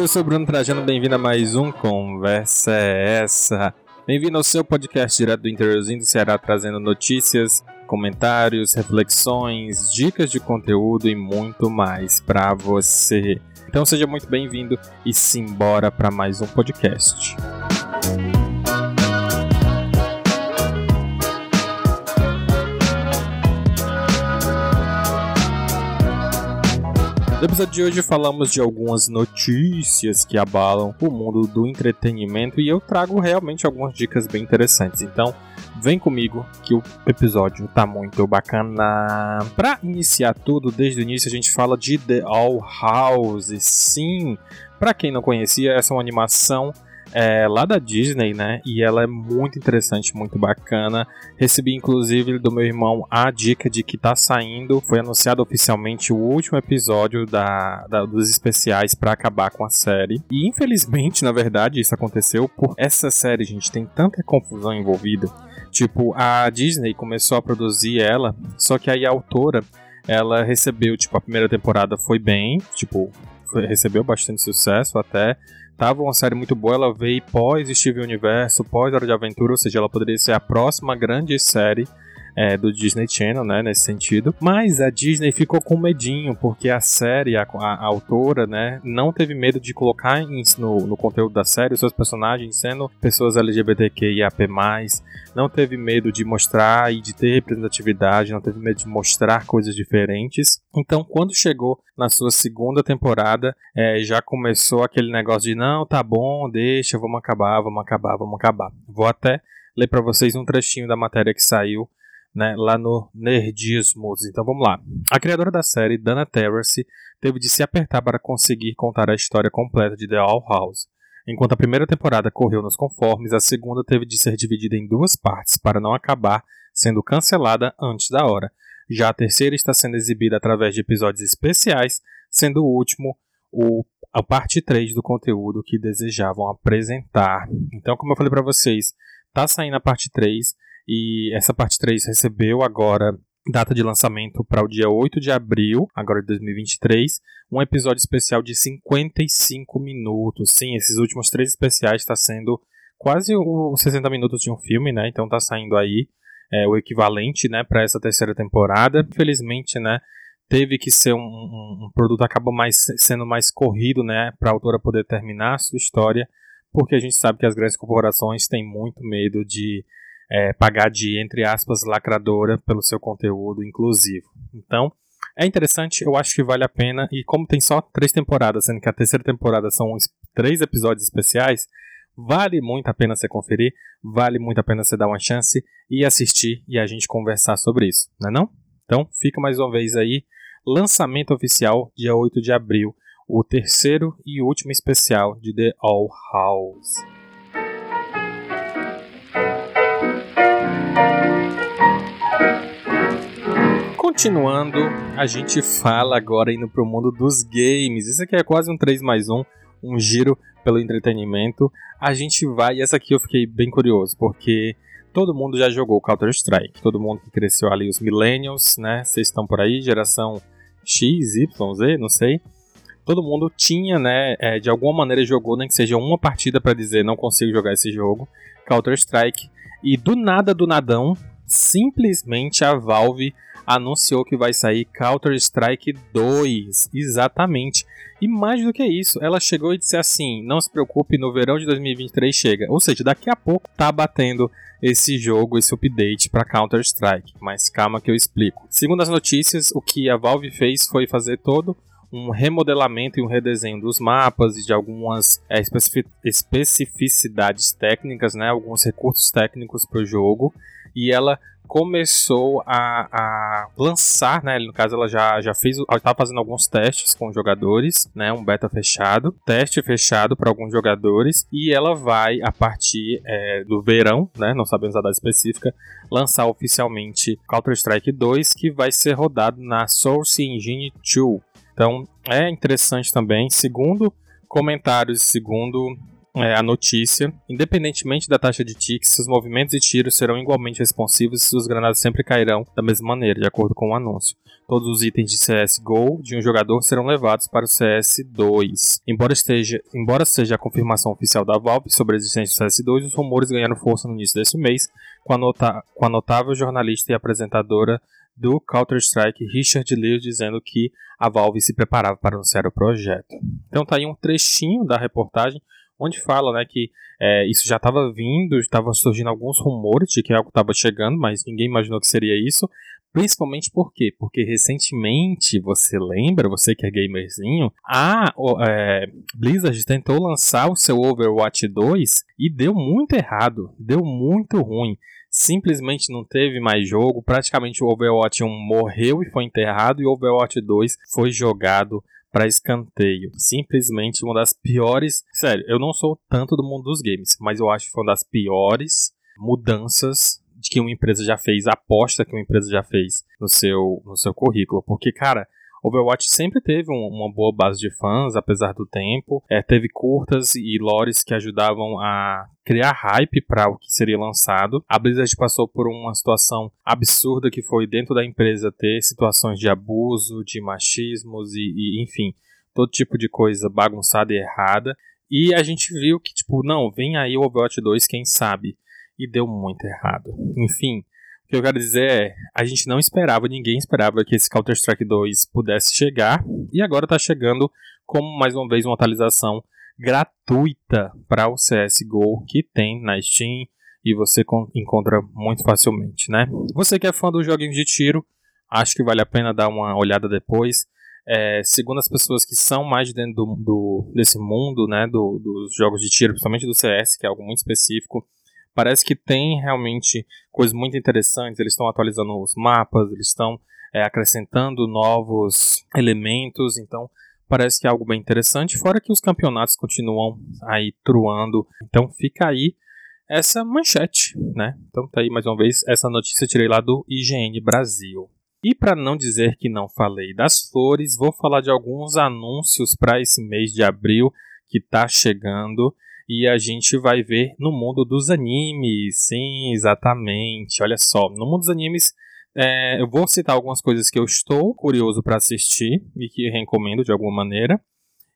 Eu sou Bruno Trajano, bem-vindo a mais um Conversa é Essa. Bem-vindo ao seu podcast direto do interiorzinho do Ceará, trazendo notícias, comentários, reflexões, dicas de conteúdo e muito mais para você. Então seja muito bem-vindo e simbora para mais um podcast. No episódio de hoje falamos de algumas notícias que abalam o mundo do entretenimento e eu trago realmente algumas dicas bem interessantes. Então, vem comigo que o episódio tá muito bacana. Para iniciar tudo, desde o início a gente fala de The All House. Sim, para quem não conhecia, essa é uma animação é lá da Disney, né? E ela é muito interessante, muito bacana. Recebi inclusive do meu irmão a dica de que tá saindo, foi anunciado oficialmente o último episódio da, da dos especiais para acabar com a série. E infelizmente, na verdade, isso aconteceu por essa série, gente, tem tanta confusão envolvida. Tipo, a Disney começou a produzir ela, só que aí a autora, ela recebeu, tipo, a primeira temporada foi bem, tipo, recebeu bastante sucesso até tava uma série muito boa, ela veio pós Steve Universo, pós Hora de Aventura, ou seja, ela poderia ser a próxima grande série é, do Disney Channel, né, nesse sentido. Mas a Disney ficou com medinho, porque a série, a, a, autora, né, não teve medo de colocar em, no, no, conteúdo da série os seus personagens sendo pessoas LGBTQIAP+, não teve medo de mostrar e de ter representatividade, não teve medo de mostrar coisas diferentes. Então, quando chegou na sua segunda temporada, é, já começou aquele negócio de não, tá bom, deixa, vamos acabar, vamos acabar, vamos acabar. Vou até ler para vocês um trechinho da matéria que saiu né, lá no Nerdismos. Então vamos lá. A criadora da série, Dana Terrace, teve de se apertar para conseguir contar a história completa de The All House. Enquanto a primeira temporada correu nos conformes, a segunda teve de ser dividida em duas partes para não acabar sendo cancelada antes da hora. Já a terceira está sendo exibida através de episódios especiais, sendo o último o, a parte 3 do conteúdo que desejavam apresentar. Então, como eu falei para vocês, tá saindo a parte 3 e essa parte 3 recebeu agora data de lançamento para o dia 8 de abril, agora de 2023, um episódio especial de 55 minutos. Sim, esses últimos três especiais está sendo quase os 60 minutos de um filme, né? Então tá saindo aí é, o equivalente, né, para essa terceira temporada. Infelizmente, né, teve que ser um, um, um produto acaba mais sendo mais corrido, né, para a autora poder terminar a sua história, porque a gente sabe que as grandes corporações têm muito medo de é, pagar de, entre aspas, lacradora pelo seu conteúdo inclusivo. Então, é interessante, eu acho que vale a pena, e como tem só três temporadas, sendo que a terceira temporada são três episódios especiais, vale muito a pena você conferir, vale muito a pena você dar uma chance e assistir e a gente conversar sobre isso, não é não? Então, fica mais uma vez aí, lançamento oficial, dia 8 de abril, o terceiro e último especial de The All House. Continuando, a gente fala agora indo para o mundo dos games. Isso aqui é quase um 3 mais 1, um giro pelo entretenimento. A gente vai, e essa aqui eu fiquei bem curioso, porque todo mundo já jogou Counter-Strike. Todo mundo que cresceu ali, os millennials, né? Vocês estão por aí, geração X, Y, Z, não sei. Todo mundo tinha, né, é, de alguma maneira jogou, nem que seja uma partida para dizer não consigo jogar esse jogo, Counter-Strike. E do nada, do nadão, simplesmente a Valve anunciou que vai sair Counter-Strike 2. Exatamente. E mais do que isso, ela chegou e disse assim: não se preocupe, no verão de 2023 chega. Ou seja, daqui a pouco tá batendo esse jogo, esse update para Counter-Strike. Mas calma que eu explico. Segundo as notícias, o que a Valve fez foi fazer todo um remodelamento e um redesenho dos mapas e de algumas é, especificidades técnicas, né, alguns recursos técnicos para o jogo. E ela começou a, a, lançar, né? No caso, ela já, já fez, estava fazendo alguns testes com jogadores, né? Um beta fechado, teste fechado para alguns jogadores e ela vai a partir é, do verão, né? Não sabemos a data específica, lançar oficialmente Counter Strike 2, que vai ser rodado na Source Engine 2. Então é interessante também, segundo comentários, segundo é, a notícia. Independentemente da taxa de ticks, seus movimentos e tiros serão igualmente responsivos e suas granadas sempre cairão da mesma maneira, de acordo com o anúncio. Todos os itens de CSGO de um jogador serão levados para o CS2. Embora, esteja, embora seja a confirmação oficial da Valve sobre a existência do CS2, os rumores ganharam força no início desse mês com a, nota, com a notável jornalista e apresentadora do Counter-Strike, Richard Lewis, dizendo que a Valve se preparava para anunciar o projeto. Então tá aí um trechinho da reportagem onde fala né, que é, isso já estava vindo, estava surgindo alguns rumores de que algo estava chegando, mas ninguém imaginou que seria isso. Principalmente por quê? Porque recentemente, você lembra, você que é gamerzinho, a é, Blizzard tentou lançar o seu Overwatch 2 e deu muito errado, deu muito ruim. Simplesmente não teve mais jogo, praticamente o Overwatch 1 morreu e foi enterrado, e o Overwatch 2 foi jogado para escanteio. Simplesmente uma das piores. Sério, eu não sou tanto do mundo dos games, mas eu acho que foi uma das piores mudanças de que uma empresa já fez, aposta que uma empresa já fez no seu, no seu currículo. Porque, cara, Overwatch sempre teve um, uma boa base de fãs, apesar do tempo. É, teve curtas e lores que ajudavam a criar hype para o que seria lançado. A Blizzard passou por uma situação absurda que foi dentro da empresa ter situações de abuso, de machismos e, e enfim, todo tipo de coisa bagunçada e errada. E a gente viu que, tipo, não, vem aí o Overwatch 2, quem sabe? E deu muito errado. Enfim, que eu quero dizer é, a gente não esperava, ninguém esperava que esse Counter-Strike 2 pudesse chegar, e agora está chegando como mais uma vez uma atualização gratuita para o CSGO que tem na Steam e você encontra muito facilmente, né? Você que é fã dos joguinhos de tiro, acho que vale a pena dar uma olhada depois. É, segundo as pessoas que são mais dentro do, do, desse mundo, né, do, dos jogos de tiro, principalmente do CS, que é algo muito específico, Parece que tem realmente coisas muito interessantes. Eles estão atualizando os mapas, eles estão é, acrescentando novos elementos. Então, parece que é algo bem interessante. Fora que os campeonatos continuam aí truando. Então, fica aí essa manchete, né? Então, tá aí mais uma vez essa notícia tirei lá do IGN Brasil. E para não dizer que não falei das flores, vou falar de alguns anúncios para esse mês de abril que está chegando e a gente vai ver no mundo dos animes. Sim, exatamente. Olha só, no mundo dos animes, é, eu vou citar algumas coisas que eu estou curioso para assistir e que recomendo de alguma maneira,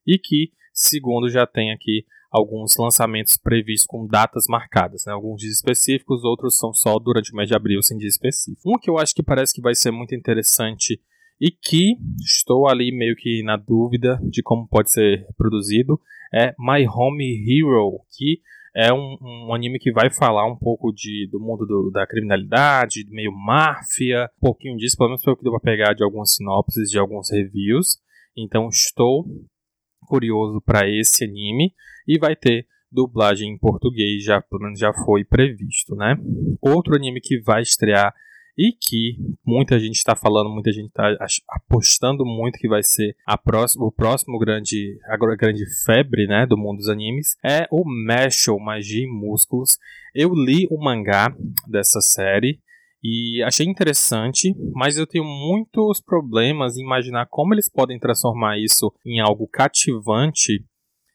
e que, segundo, já tem aqui alguns lançamentos previstos com datas marcadas, né? alguns dias específicos, outros são só durante o mês de abril, sem dia específico. Um que eu acho que parece que vai ser muito interessante e que estou ali meio que na dúvida de como pode ser produzido é My Home Hero, que é um, um, anime que vai falar um pouco de, do mundo do, da criminalidade, meio máfia, um pouquinho disso, pelo menos foi o que deu para pegar de algumas sinopses, de alguns reviews. Então estou curioso para esse anime e vai ter dublagem em português, já pelo menos já foi previsto, né? Outro anime que vai estrear e que muita gente está falando, muita gente está apostando muito que vai ser a o próximo grande, a grande febre né, do mundo dos animes, é o Mashal, Magia e Músculos. Eu li o mangá dessa série e achei interessante, mas eu tenho muitos problemas em imaginar como eles podem transformar isso em algo cativante,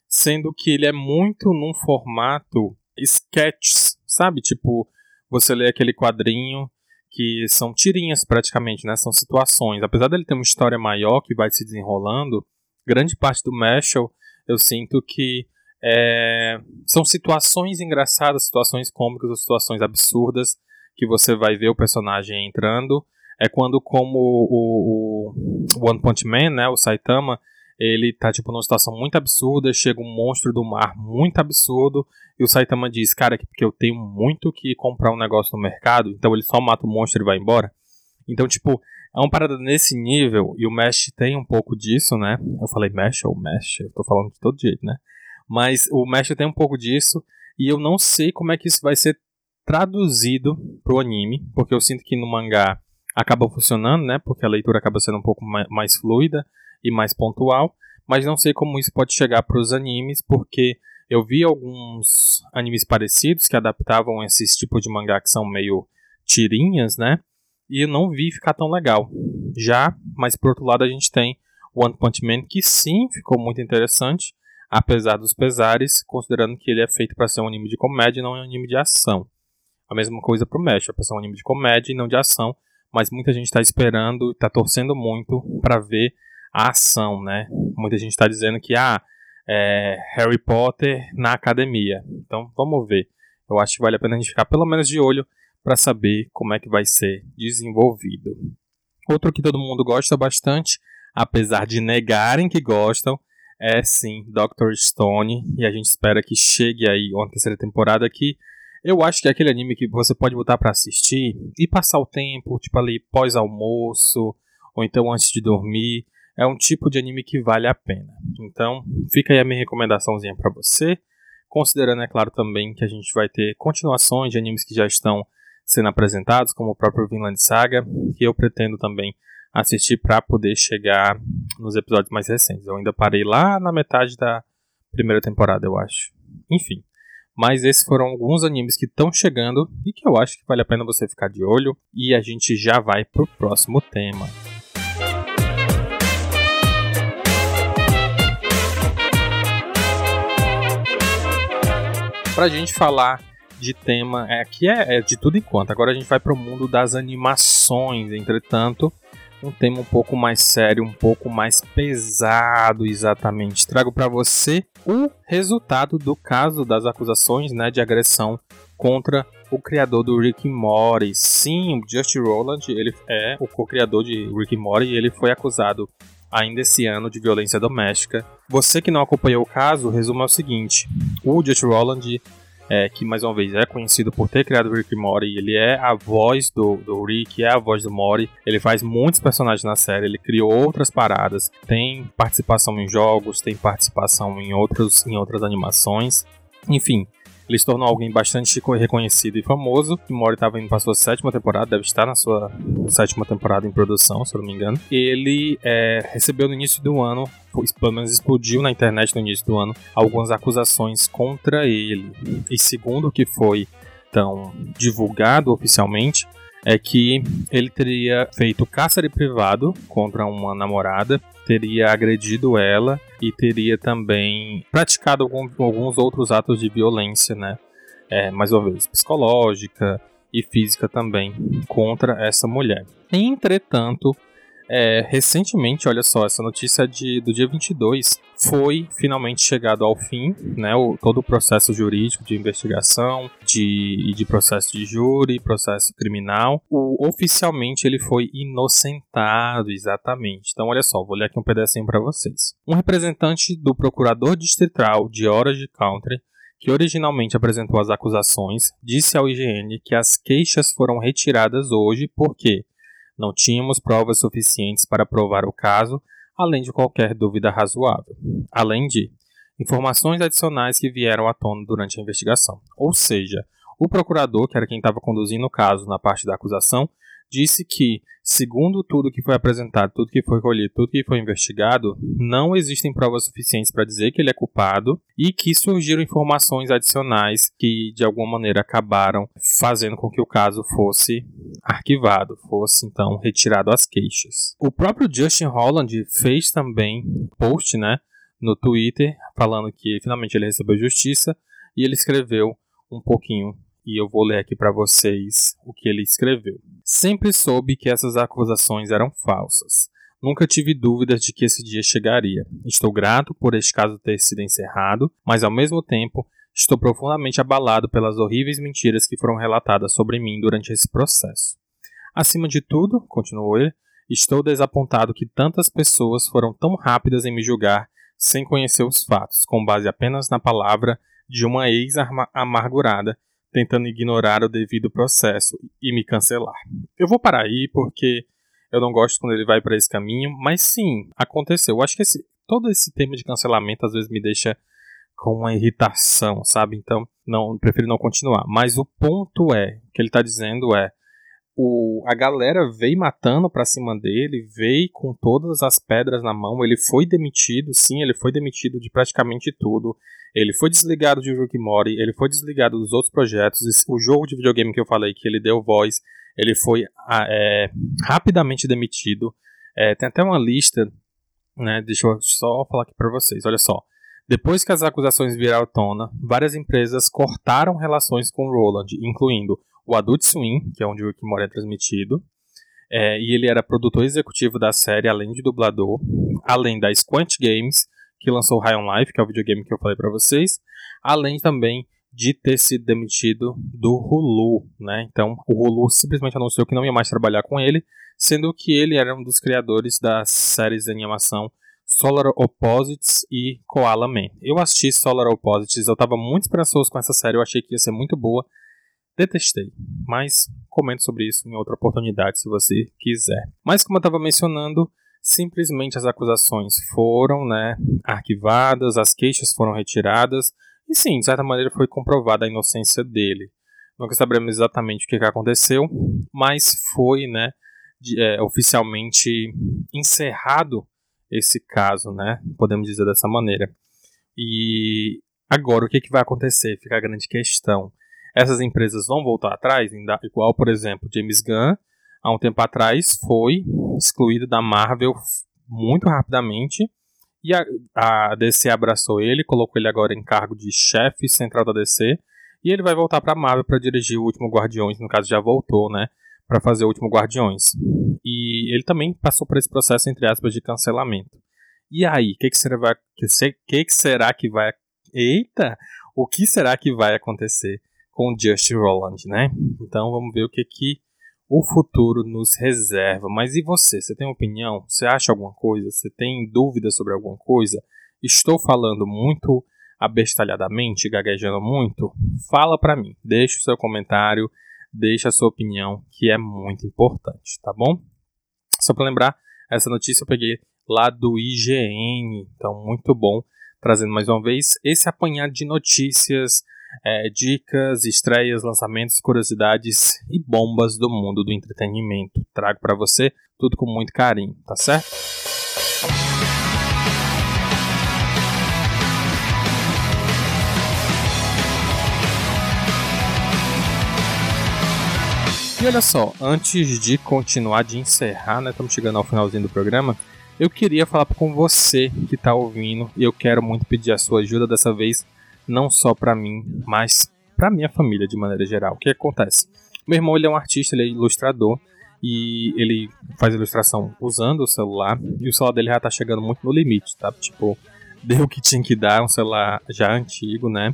sendo que ele é muito num formato sketches, sabe? Tipo, você lê aquele quadrinho que são tirinhas praticamente, né? São situações. Apesar dele ter uma história maior que vai se desenrolando, grande parte do Mashal eu sinto que é, são situações engraçadas, situações cômicas ou situações absurdas que você vai ver o personagem entrando. É quando, como o, o One Punch Man, né, o Saitama, ele tá tipo numa situação muito absurda, chega um monstro do mar muito absurdo e o Saitama diz, cara, que porque eu tenho muito que comprar um negócio no mercado, então ele só mata o monstro e vai embora. Então, tipo, é uma parada nesse nível e o Mesh tem um pouco disso, né? Eu falei Mesh ou Mesh, eu tô falando de todo jeito, né? Mas o Mesh tem um pouco disso e eu não sei como é que isso vai ser traduzido pro anime, porque eu sinto que no mangá acaba funcionando, né? Porque a leitura acaba sendo um pouco mais fluida e mais pontual, mas não sei como isso pode chegar para os animes, porque eu vi alguns animes parecidos que adaptavam esses tipos de mangá que são meio tirinhas, né? E eu não vi ficar tão legal. Já, mas por outro lado a gente tem One Punch Man que sim ficou muito interessante, apesar dos pesares, considerando que ele é feito para ser um anime de comédia e não um anime de ação. A mesma coisa pro Mesh, é para ser um anime de comédia e não de ação, mas muita gente está esperando, está torcendo muito para ver a ação, né? Muita gente está dizendo que ah, é Harry Potter na academia. Então vamos ver. Eu acho que vale a pena a gente ficar pelo menos de olho para saber como é que vai ser desenvolvido. Outro que todo mundo gosta bastante, apesar de negarem que gostam, é sim Doctor Stone. E a gente espera que chegue aí uma terceira temporada que eu acho que é aquele anime que você pode botar para assistir e passar o tempo, tipo ali pós-almoço, ou então antes de dormir. É um tipo de anime que vale a pena. Então, fica aí a minha recomendaçãozinha para você. Considerando, é claro, também que a gente vai ter continuações de animes que já estão sendo apresentados, como o próprio Vinland Saga, que eu pretendo também assistir para poder chegar nos episódios mais recentes. Eu ainda parei lá na metade da primeira temporada, eu acho. Enfim. Mas esses foram alguns animes que estão chegando e que eu acho que vale a pena você ficar de olho. E a gente já vai pro próximo tema. Pra gente falar de tema, é, aqui é, é de tudo enquanto. Agora a gente vai pro mundo das animações, entretanto, um tema um pouco mais sério, um pouco mais pesado, exatamente. Trago para você o resultado do caso das acusações né, de agressão contra o criador do Rick Morty. Sim, o Just Roland, ele é o co-criador de Rick Morty e ele foi acusado ainda esse ano de violência doméstica. Você que não acompanhou o caso, é o seguinte: o Just Roland é, que mais uma vez é conhecido por ter criado o Rick Mori, ele é a voz do, do Rick, é a voz do Mori, ele faz muitos personagens na série, ele criou outras paradas, tem participação em jogos, tem participação em, outros, em outras animações, enfim, ele se tornou alguém bastante reconhecido e famoso. Mori estava indo para sua sétima temporada, deve estar na sua sétima temporada em produção, se eu não me engano. Ele é, recebeu no início do ano, pelo menos explodiu na internet no início do ano, algumas acusações contra ele. E segundo o que foi então divulgado oficialmente, é que ele teria feito cárcere privado contra uma namorada, teria agredido ela e teria também praticado algum, alguns outros atos de violência, né? É, mais uma vez, psicológica e física também contra essa mulher. Entretanto, é, recentemente, olha só, essa notícia de, do dia 22 foi finalmente chegado ao fim, né? O, todo o processo jurídico de investigação, de, de processo de júri, processo criminal. O, oficialmente ele foi inocentado, exatamente. Então, olha só, vou ler aqui um pedacinho para vocês. Um representante do procurador distrital de Orange Country que originalmente apresentou as acusações, disse ao IGN que as queixas foram retiradas hoje porque não tínhamos provas suficientes para provar o caso, além de qualquer dúvida razoável. Além de informações adicionais que vieram à tona durante a investigação. Ou seja, o procurador, que era quem estava conduzindo o caso na parte da acusação, disse que, segundo tudo que foi apresentado, tudo que foi colhido, tudo que foi investigado, não existem provas suficientes para dizer que ele é culpado e que surgiram informações adicionais que, de alguma maneira, acabaram fazendo com que o caso fosse arquivado, fosse então retirado as queixas. O próprio Justin Holland fez também post, né, no Twitter, falando que finalmente ele recebeu justiça e ele escreveu um pouquinho e eu vou ler aqui para vocês o que ele escreveu. Sempre soube que essas acusações eram falsas. Nunca tive dúvidas de que esse dia chegaria. Estou grato por este caso ter sido encerrado, mas ao mesmo tempo estou profundamente abalado pelas horríveis mentiras que foram relatadas sobre mim durante esse processo. Acima de tudo, continuou ele, estou desapontado que tantas pessoas foram tão rápidas em me julgar sem conhecer os fatos, com base apenas na palavra de uma ex-amargurada tentando ignorar o devido processo e me cancelar. Eu vou parar aí porque eu não gosto quando ele vai para esse caminho, mas sim, aconteceu. Eu acho que esse, todo esse tema de cancelamento às vezes me deixa com uma irritação, sabe? Então, não, prefiro não continuar. Mas o ponto é, o que ele está dizendo é, o, a galera veio matando pra cima dele, veio com todas as pedras na mão. Ele foi demitido, sim, ele foi demitido de praticamente tudo. Ele foi desligado de Rick Mori, ele foi desligado dos outros projetos. O jogo de videogame que eu falei que ele deu voz, ele foi é, rapidamente demitido. É, tem até uma lista, né? Deixa eu só falar aqui pra vocês. Olha só. Depois que as acusações vieram à tona, várias empresas cortaram relações com Roland, incluindo o Adult Swim, que é onde o Rick Mori é transmitido, é, e ele era produtor executivo da série, além de dublador, além da Squant Games, que lançou High on Life, que é o videogame que eu falei para vocês, além também de ter sido demitido do Hulu, né? Então, o Hulu simplesmente anunciou que não ia mais trabalhar com ele, sendo que ele era um dos criadores das séries de animação Solar Opposites e Koala Man. Eu assisti Solar Opposites, eu estava muito esperançoso com essa série, eu achei que ia ser muito boa. Detestei, mas comento sobre isso em outra oportunidade se você quiser. Mas como eu estava mencionando, simplesmente as acusações foram né, arquivadas, as queixas foram retiradas e sim, de certa maneira foi comprovada a inocência dele. Nunca saberemos exatamente o que, que aconteceu, mas foi né, de, é, oficialmente encerrado esse caso, né? Podemos dizer dessa maneira. E agora o que, que vai acontecer? Fica a grande questão. Essas empresas vão voltar atrás, igual, por exemplo, James Gunn, há um tempo atrás, foi excluído da Marvel muito rapidamente. E a, a DC abraçou ele, colocou ele agora em cargo de chefe central da DC. E ele vai voltar para a Marvel para dirigir o último Guardiões, no caso já voltou, né? para fazer o último Guardiões. E ele também passou por esse processo, entre aspas, de cancelamento. E aí, o que, que, será, que, que, será que vai. Eita! O que será que vai acontecer com Just Roland, né? Então vamos ver o que, que o futuro nos reserva. Mas e você? Você tem opinião? Você acha alguma coisa? Você tem dúvida sobre alguma coisa? Estou falando muito abestalhadamente, gaguejando muito? Fala para mim, deixa o seu comentário deixe a sua opinião, que é muito importante, tá bom? Só para lembrar, essa notícia eu peguei lá do IGN, então muito bom, trazendo mais uma vez esse apanhado de notícias, é, dicas, estreias, lançamentos, curiosidades e bombas do mundo do entretenimento. Trago para você tudo com muito carinho, tá certo? E olha só, antes de continuar, de encerrar, né? Estamos chegando ao finalzinho do programa. Eu queria falar com você que está ouvindo e eu quero muito pedir a sua ajuda dessa vez, não só para mim, mas para minha família de maneira geral. O que acontece? Meu irmão ele é um artista, ele é ilustrador e ele faz ilustração usando o celular e o celular dele já está chegando muito no limite, tá? Tipo, deu o que tinha que dar, um celular já antigo, né?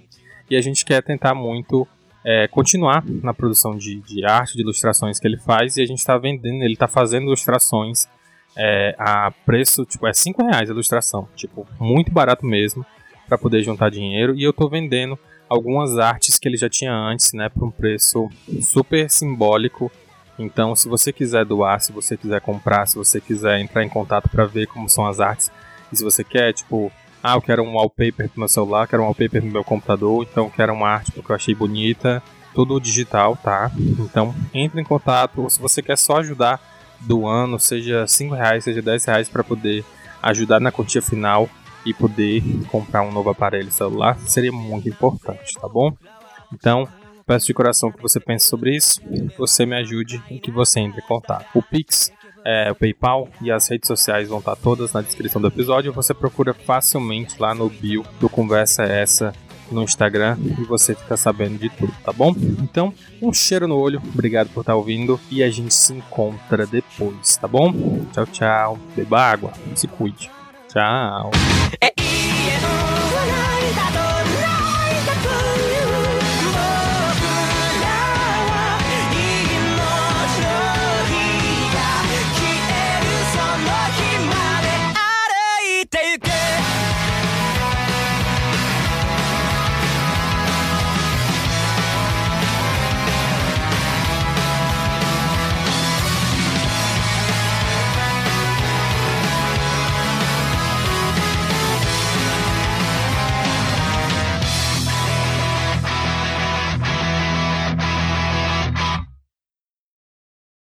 E a gente quer tentar muito é, continuar na produção de, de, arte, de ilustrações que ele faz, e a gente está vendendo, ele está fazendo ilustrações é, a preço, tipo, é 5 reais a ilustração, tipo, muito barato mesmo, para poder juntar dinheiro, e eu estou vendendo algumas artes que ele já tinha antes, né, por um preço super simbólico, então se você quiser doar, se você quiser comprar, se você quiser entrar em contato para ver como são as artes, e se você quer, tipo, ah, eu quero um wallpaper pro meu celular, quero um wallpaper no meu computador, então quero uma arte porque eu achei bonita. Tudo digital, tá? Então entre em contato, ou se você quer só ajudar do ano, seja 5 reais, seja 10 reais para poder ajudar na quantia final e poder comprar um novo aparelho celular, seria muito importante, tá bom? Então, peço de coração que você pense sobre isso, que você me ajude e que você entre em contato. O Pix é, o PayPal e as redes sociais vão estar todas na descrição do episódio. Você procura facilmente lá no bio do Conversa Essa no Instagram e você fica sabendo de tudo, tá bom? Então, um cheiro no olho, obrigado por estar ouvindo e a gente se encontra depois, tá bom? Tchau, tchau. Beba água, se cuide. Tchau. É